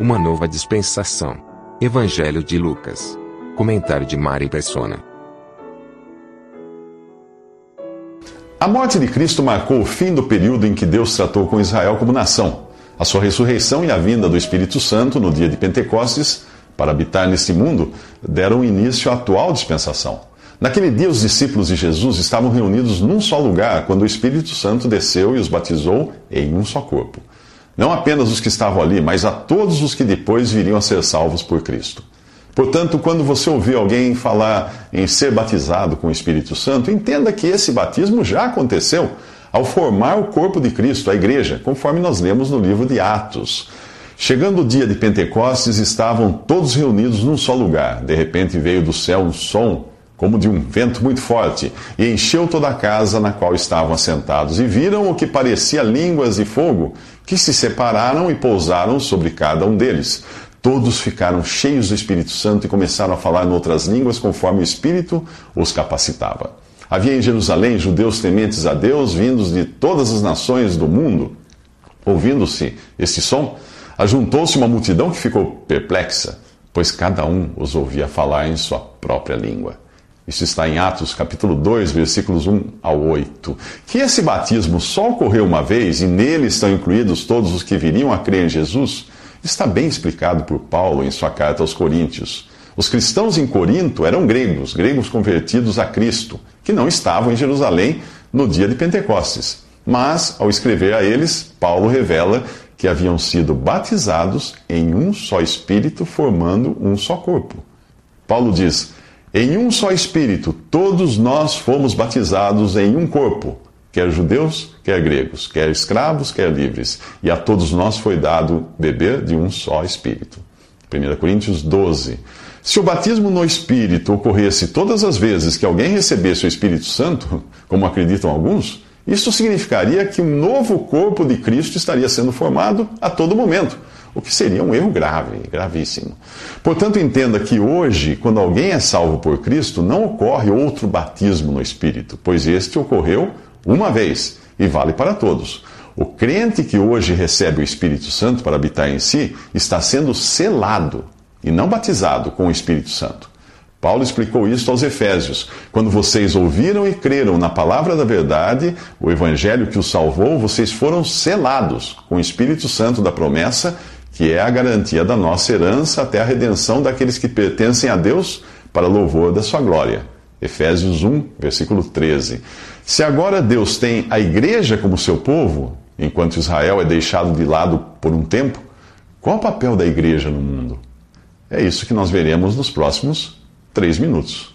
Uma nova dispensação. Evangelho de Lucas. Comentário de Mari Persona. A morte de Cristo marcou o fim do período em que Deus tratou com Israel como nação. A sua ressurreição e a vinda do Espírito Santo no dia de Pentecostes, para habitar neste mundo, deram início à atual dispensação. Naquele dia, os discípulos de Jesus estavam reunidos num só lugar quando o Espírito Santo desceu e os batizou em um só corpo. Não apenas os que estavam ali, mas a todos os que depois viriam a ser salvos por Cristo. Portanto, quando você ouvir alguém falar em ser batizado com o Espírito Santo, entenda que esse batismo já aconteceu ao formar o corpo de Cristo, a igreja, conforme nós lemos no livro de Atos. Chegando o dia de Pentecostes, estavam todos reunidos num só lugar. De repente veio do céu um som, como de um vento muito forte, e encheu toda a casa na qual estavam assentados. E viram o que parecia línguas de fogo, que se separaram e pousaram sobre cada um deles. Todos ficaram cheios do Espírito Santo e começaram a falar em outras línguas conforme o Espírito os capacitava. Havia em Jerusalém judeus tementes a Deus, vindos de todas as nações do mundo. Ouvindo-se este som, ajuntou-se uma multidão que ficou perplexa, pois cada um os ouvia falar em sua própria língua. Isso está em Atos capítulo 2, versículos 1 ao 8. Que esse batismo só ocorreu uma vez e nele estão incluídos todos os que viriam a crer em Jesus, está bem explicado por Paulo em sua carta aos Coríntios. Os cristãos em Corinto eram gregos, gregos convertidos a Cristo, que não estavam em Jerusalém no dia de Pentecostes. Mas, ao escrever a eles, Paulo revela que haviam sido batizados em um só Espírito, formando um só corpo. Paulo diz: Em um só Espírito, todos nós fomos batizados em um corpo, quer judeus, quer gregos, quer escravos, quer livres, e a todos nós foi dado beber de um só Espírito. 1 Coríntios 12. Se o batismo no Espírito ocorresse todas as vezes que alguém recebesse o Espírito Santo, como acreditam alguns, isso significaria que um novo corpo de Cristo estaria sendo formado a todo momento, o que seria um erro grave, gravíssimo. Portanto, entenda que hoje, quando alguém é salvo por Cristo, não ocorre outro batismo no Espírito, pois este ocorreu uma vez e vale para todos. O crente que hoje recebe o Espírito Santo para habitar em si está sendo selado e não batizado com o Espírito Santo. Paulo explicou isso aos Efésios. Quando vocês ouviram e creram na palavra da verdade, o evangelho que os salvou, vocês foram selados com o Espírito Santo da promessa, que é a garantia da nossa herança até a redenção daqueles que pertencem a Deus para louvor da sua glória. Efésios 1, versículo 13. Se agora Deus tem a igreja como seu povo, enquanto Israel é deixado de lado por um tempo, qual o papel da igreja no mundo? É isso que nós veremos nos próximos três minutos.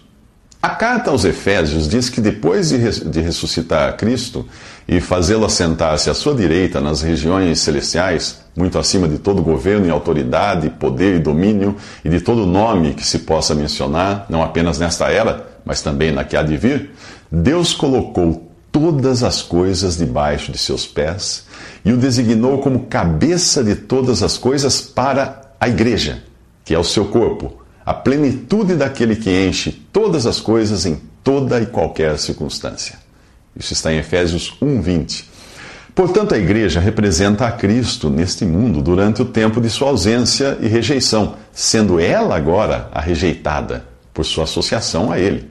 A carta aos Efésios diz que depois de ressuscitar Cristo e fazê-lo assentar-se à sua direita nas regiões celestiais, muito acima de todo governo e autoridade, poder e domínio e de todo nome que se possa mencionar, não apenas nesta era, mas também na que há de vir, Deus colocou todas as coisas debaixo de seus pés e o designou como cabeça de todas as coisas para a igreja que é o seu corpo, a plenitude daquele que enche todas as coisas em toda e qualquer circunstância. Isso está em Efésios 1:20. Portanto, a igreja representa a Cristo neste mundo durante o tempo de sua ausência e rejeição, sendo ela agora a rejeitada por sua associação a ele.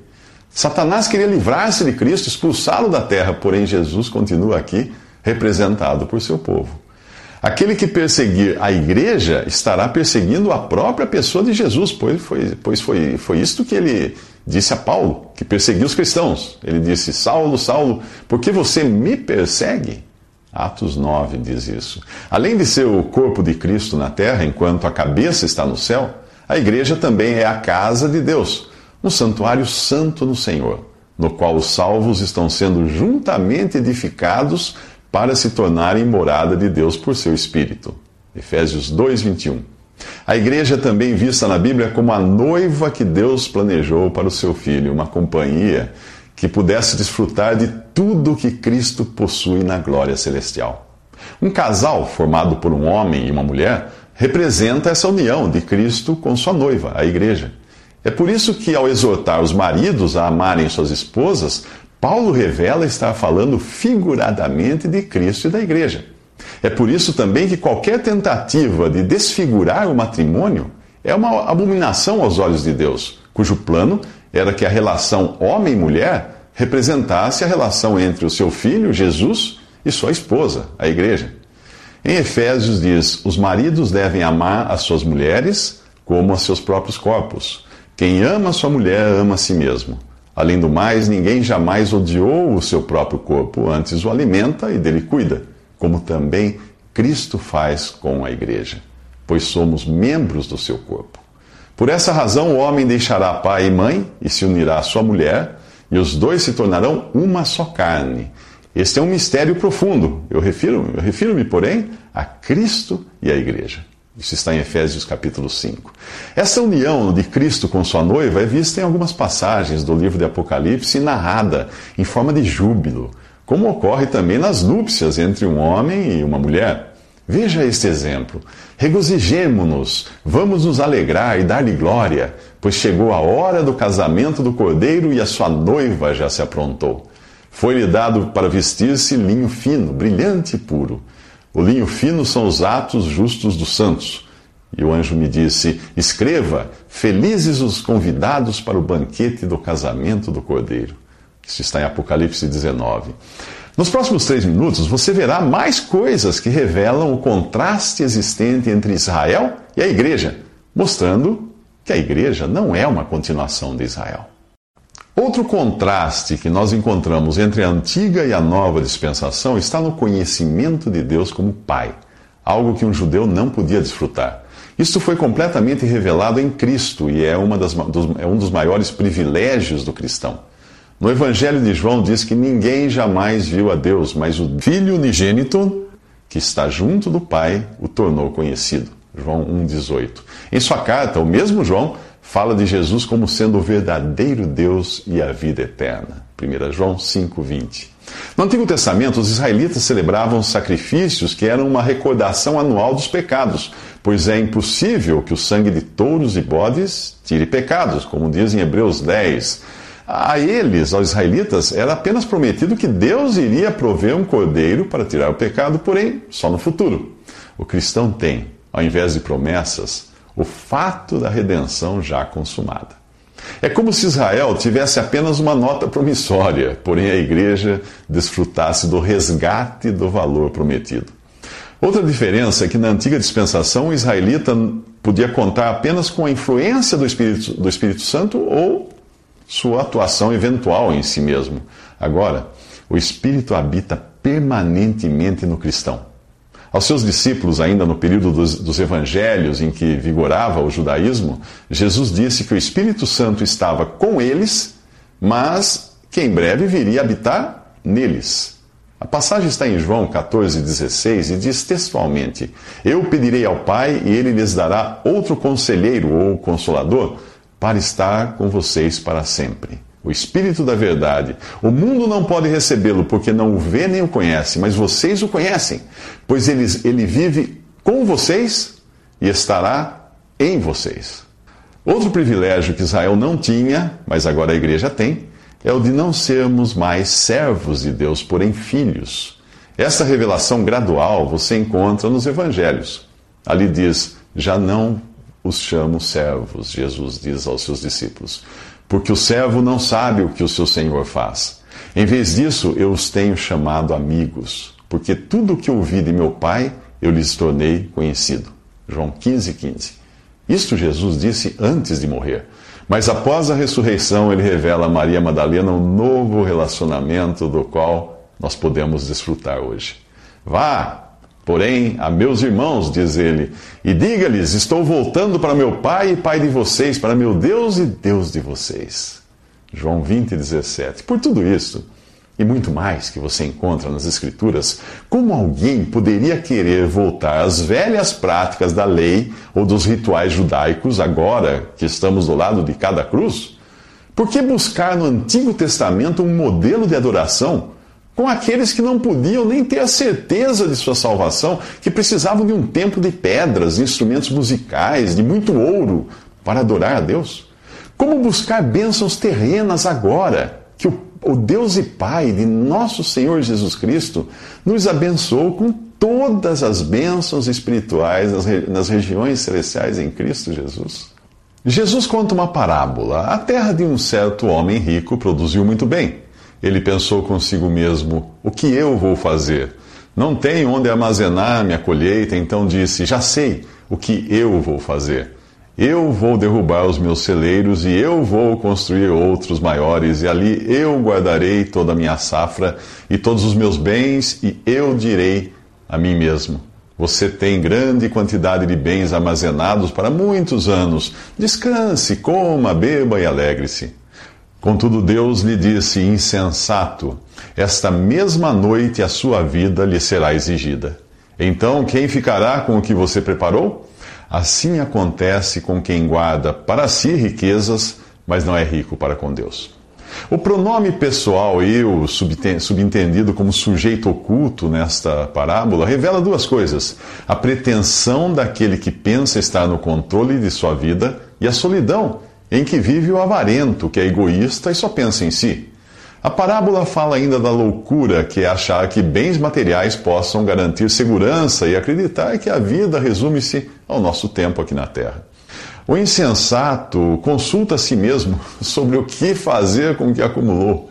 Satanás queria livrar-se de Cristo, expulsá-lo da terra, porém Jesus continua aqui representado por seu povo. Aquele que perseguir a igreja estará perseguindo a própria pessoa de Jesus, pois foi, pois foi, foi isto que ele disse a Paulo, que perseguiu os cristãos. Ele disse: Saulo, Saulo, por que você me persegue? Atos 9 diz isso. Além de ser o corpo de Cristo na terra, enquanto a cabeça está no céu, a igreja também é a casa de Deus, um santuário santo no Senhor, no qual os salvos estão sendo juntamente edificados para se tornarem morada de Deus por seu Espírito. Efésios 2, 21. A igreja é também vista na Bíblia como a noiva que Deus planejou para o seu filho, uma companhia que pudesse desfrutar de tudo que Cristo possui na glória celestial. Um casal formado por um homem e uma mulher representa essa união de Cristo com sua noiva, a igreja. É por isso que, ao exortar os maridos a amarem suas esposas, Paulo revela estar falando figuradamente de Cristo e da igreja. É por isso também que qualquer tentativa de desfigurar o matrimônio é uma abominação aos olhos de Deus, cujo plano era que a relação homem-mulher representasse a relação entre o seu filho, Jesus, e sua esposa, a igreja. Em Efésios diz: os maridos devem amar as suas mulheres como a seus próprios corpos. Quem ama sua mulher ama a si mesmo. Além do mais, ninguém jamais odiou o seu próprio corpo, antes o alimenta e dele cuida, como também Cristo faz com a igreja, pois somos membros do seu corpo. Por essa razão, o homem deixará pai e mãe e se unirá à sua mulher, e os dois se tornarão uma só carne. Este é um mistério profundo. Eu refiro-me, eu refiro porém, a Cristo e à igreja. Isso está em Efésios capítulo 5. Essa união de Cristo com sua noiva é vista em algumas passagens do livro de Apocalipse narrada em forma de júbilo, como ocorre também nas núpcias entre um homem e uma mulher. Veja este exemplo. Regozijemo-nos, vamos nos alegrar e dar-lhe glória, pois chegou a hora do casamento do cordeiro e a sua noiva já se aprontou. Foi-lhe dado para vestir-se linho fino, brilhante e puro. O linho fino são os atos justos dos santos. E o anjo me disse: Escreva, felizes os convidados para o banquete do casamento do cordeiro. Isso está em Apocalipse 19. Nos próximos três minutos, você verá mais coisas que revelam o contraste existente entre Israel e a igreja, mostrando que a igreja não é uma continuação de Israel. Outro contraste que nós encontramos entre a antiga e a nova dispensação está no conhecimento de Deus como Pai, algo que um judeu não podia desfrutar. Isto foi completamente revelado em Cristo e é, uma das, dos, é um dos maiores privilégios do cristão. No Evangelho de João diz que ninguém jamais viu a Deus, mas o Filho unigênito, que está junto do Pai, o tornou conhecido. João 1,18. Em sua carta, o mesmo João fala de Jesus como sendo o verdadeiro Deus e a vida eterna. 1 João 5,20. No Antigo Testamento, os israelitas celebravam sacrifícios que eram uma recordação anual dos pecados, pois é impossível que o sangue de touros e bodes tire pecados, como diz em Hebreus 10. A eles, aos israelitas, era apenas prometido que Deus iria prover um cordeiro para tirar o pecado, porém, só no futuro. O cristão tem, ao invés de promessas, o fato da redenção já consumada. É como se Israel tivesse apenas uma nota promissória, porém a igreja desfrutasse do resgate do valor prometido. Outra diferença é que na antiga dispensação o israelita podia contar apenas com a influência do Espírito, do Espírito Santo ou sua atuação eventual em si mesmo. Agora, o Espírito habita permanentemente no cristão. Aos seus discípulos, ainda no período dos, dos, evangelhos em que vigorava o judaísmo, Jesus disse que o Espírito Santo estava com eles, mas que em breve viria habitar neles. A passagem está em João 14,16 e diz textualmente: Eu pedirei ao Pai e ele lhes dará outro conselheiro ou consolador para estar com vocês para sempre. O Espírito da Verdade. O mundo não pode recebê-lo porque não o vê nem o conhece, mas vocês o conhecem, pois ele, ele vive com vocês e estará em vocês. Outro privilégio que Israel não tinha, mas agora a igreja tem, é o de não sermos mais servos de Deus, porém filhos. Essa revelação gradual você encontra nos evangelhos. Ali diz: já não os chamo servos, Jesus diz aos seus discípulos, porque o servo não sabe o que o seu senhor faz. Em vez disso, eu os tenho chamado amigos, porque tudo o que ouvi de meu Pai eu lhes tornei conhecido. João 15, 15. Isto Jesus disse antes de morrer. Mas após a ressurreição, ele revela a Maria Madalena um novo relacionamento do qual nós podemos desfrutar hoje. Vá, Porém, a meus irmãos, diz ele, e diga-lhes: Estou voltando para meu Pai e Pai de vocês, para meu Deus e Deus de vocês. João 20, 17. Por tudo isso, e muito mais que você encontra nas Escrituras, como alguém poderia querer voltar às velhas práticas da lei ou dos rituais judaicos agora que estamos do lado de cada cruz? Por que buscar no Antigo Testamento um modelo de adoração com aqueles que não podiam nem ter a certeza de sua salvação, que precisavam de um templo de pedras, de instrumentos musicais, de muito ouro para adorar a Deus? Como buscar bênçãos terrenas agora que o o Deus e Pai de nosso Senhor Jesus Cristo nos abençoou com todas as bênçãos espirituais nas, nas regiões celestiais em Cristo Jesus. Jesus conta uma parábola. A terra de um certo homem rico produziu muito bem. Ele pensou consigo mesmo: o que eu vou fazer? Não tenho onde armazenar minha colheita, então disse: já sei o que eu vou fazer. Eu vou derrubar os meus celeiros e eu vou construir outros maiores, e ali eu guardarei toda a minha safra e todos os meus bens, e eu direi a mim mesmo: Você tem grande quantidade de bens armazenados para muitos anos. Descanse, coma, beba e alegre-se. Contudo, Deus lhe disse: Insensato, esta mesma noite a sua vida lhe será exigida. Então, quem ficará com o que você preparou? Assim acontece com quem guarda para si riquezas, mas não é rico para com Deus. O pronome pessoal eu, subentendido como sujeito oculto nesta parábola, revela duas coisas: a pretensão daquele que pensa estar no controle de sua vida e a solidão em que vive o avarento, que é egoísta e só pensa em si. A parábola fala ainda da loucura que é achar que bens materiais possam garantir segurança e acreditar que a vida resume-se ao nosso tempo aqui na Terra. O insensato consulta a si mesmo sobre o que fazer com o que acumulou.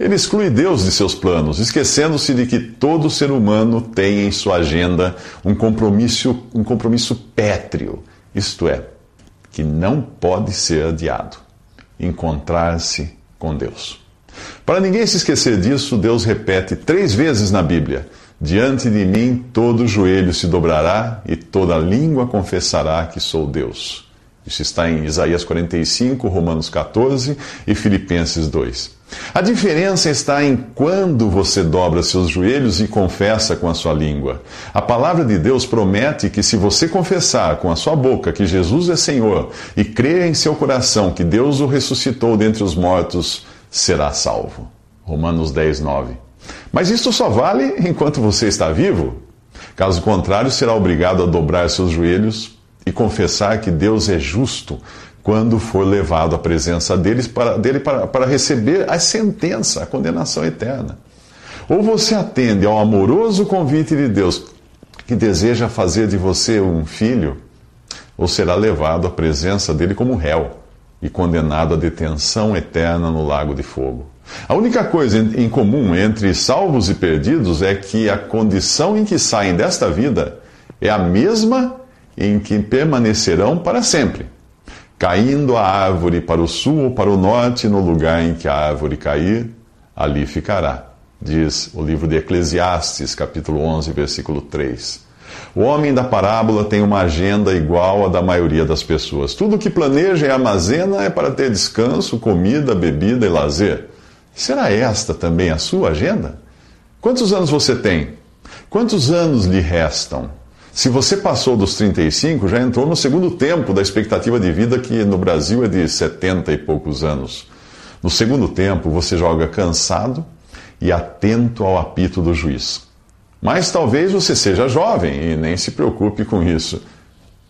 Ele exclui Deus de seus planos, esquecendo-se de que todo ser humano tem em sua agenda um compromisso, um compromisso pétreo, isto é, que não pode ser adiado: encontrar-se com Deus. Para ninguém se esquecer disso, Deus repete três vezes na Bíblia: Diante de mim todo joelho se dobrará e toda língua confessará que sou Deus. Isso está em Isaías 45, Romanos 14 e Filipenses 2. A diferença está em quando você dobra seus joelhos e confessa com a sua língua. A palavra de Deus promete que se você confessar com a sua boca que Jesus é Senhor e crer em seu coração que Deus o ressuscitou dentre os mortos, será salvo. Romanos 10, 9. Mas isto só vale enquanto você está vivo. Caso contrário, será obrigado a dobrar seus joelhos e confessar que Deus é justo quando for levado à presença deles para, dele para, para receber a sentença, a condenação eterna. Ou você atende ao amoroso convite de Deus que deseja fazer de você um filho, ou será levado à presença dele como réu e condenado à detenção eterna no lago de fogo. A única coisa em comum entre salvos e perdidos é que a condição em que saem desta vida é a mesma em que permanecerão para sempre, caindo a árvore para o sul ou para o norte, no lugar em que a árvore cair, ali ficará. Diz o livro de Eclesiastes, capítulo 11, versículo 3. O homem da parábola tem uma agenda igual à da maioria das pessoas. Tudo que planeja e armazena é para ter descanso, comida, bebida e lazer. Será esta também a sua agenda? Quantos anos você tem? Quantos anos lhe restam? Se você passou dos 35, já entrou no segundo tempo da expectativa de vida, que no Brasil é de 70 e poucos anos. No segundo tempo, você joga cansado e atento ao apito do juiz. Mas talvez você seja jovem e nem se preocupe com isso.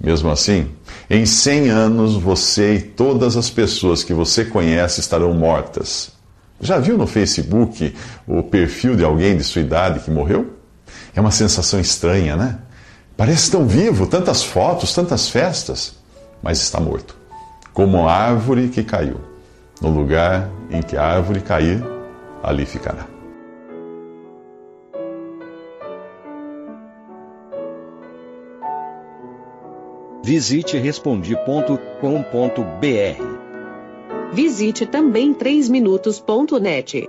Mesmo assim, em 100 anos você e todas as pessoas que você conhece estarão mortas. Já viu no Facebook o perfil de alguém de sua idade que morreu? É uma sensação estranha, né? Parece tão vivo, tantas fotos, tantas festas, mas está morto. Como a árvore que caiu. No lugar em que a árvore cair, ali ficará. Visite respondi.com.br. Visite também 3minutos.net.